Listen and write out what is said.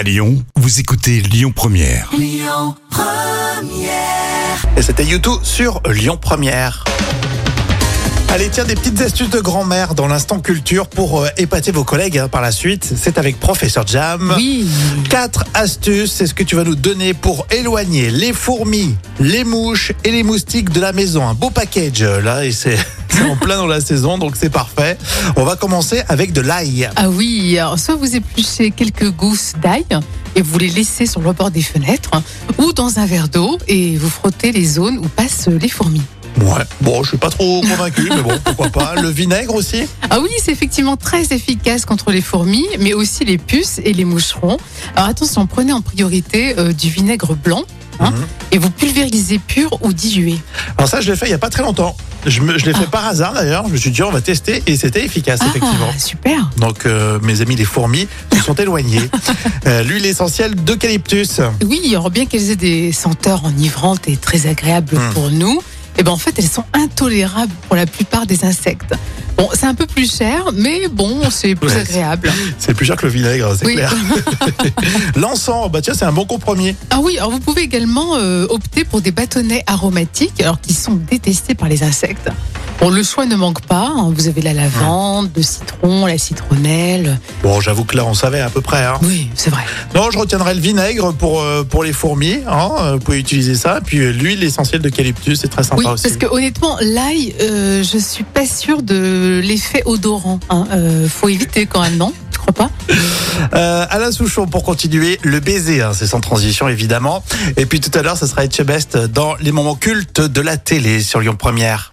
À Lyon, vous écoutez Lyon Première. Et c'était YouTube sur Lyon Première. Allez, tiens, des petites astuces de grand-mère dans l'instant culture pour euh, épater vos collègues hein, par la suite. C'est avec Professeur Jam. Oui. Quatre astuces, c'est ce que tu vas nous donner pour éloigner les fourmis, les mouches et les moustiques de la maison. Un beau package euh, là, et c'est c'est en plein dans la saison, donc c'est parfait. On va commencer avec de l'ail. Ah oui, alors soit vous épluchez quelques gousses d'ail et vous les laissez sur le bord des fenêtres ou dans un verre d'eau et vous frottez les zones où passent les fourmis. Ouais, bon, je suis pas trop convaincu, mais bon, pourquoi pas. Le vinaigre aussi Ah oui, c'est effectivement très efficace contre les fourmis, mais aussi les puces et les moucherons. Alors attention, prenez en priorité euh, du vinaigre blanc hein, Mhm. et vous pulvérisez pur ou dilué. Alors ça, je l'ai fait il y a pas très longtemps. Je, l'ai fait par hasard d'ailleurs. Je me suis dit, on va tester et c'était efficace, effectivement. Ah, super. Donc euh, mes amis les fourmis se sont éloignés. Euh, L'huile essentielle d'eucalyptus. Oui, alors bien qu'elles aient des senteurs enivrantes et très agréables Hmm. pour nous, eh ben en fait elles sont intolérables pour la plupart des insectes. Bon, c'est un peu plus cher, mais bon, c'est plus Ouais, agréable. C'est plus cher que le vinaigre, c'est Oui. clair. L'encens, bah tiens, c'est un bon compromis. Ah oui, alors vous pouvez également euh, opter pour des bâtonnets aromatiques, alors qui sont détestés par les insectes. Bon, le choix ne manque pas. hein. Vous avez la lavande, le citron, la citronnelle. Bon, j'avoue que là, on savait à peu près. Hein. Oui, c'est vrai. Non, je retiendrai le vinaigre pour, euh, pour les fourmis. Hein. Euh, Vous pouvez utiliser ça. Puis euh, l'huile essentielle d'eucalyptus, c'est très sympa Oui, aussi. parce que honnêtement, l'ail, euh, je suis pas sûre de l'effet odorant. Hein. Euh, faut éviter quand même, non? Tu crois pas? Euh, Alain Souchon, pour continuer, le baiser, hein, c'est sans transition évidemment. Et puis tout à l'heure, ça sera Etchebest dans les moments cultes de la télé sur Lyon Première.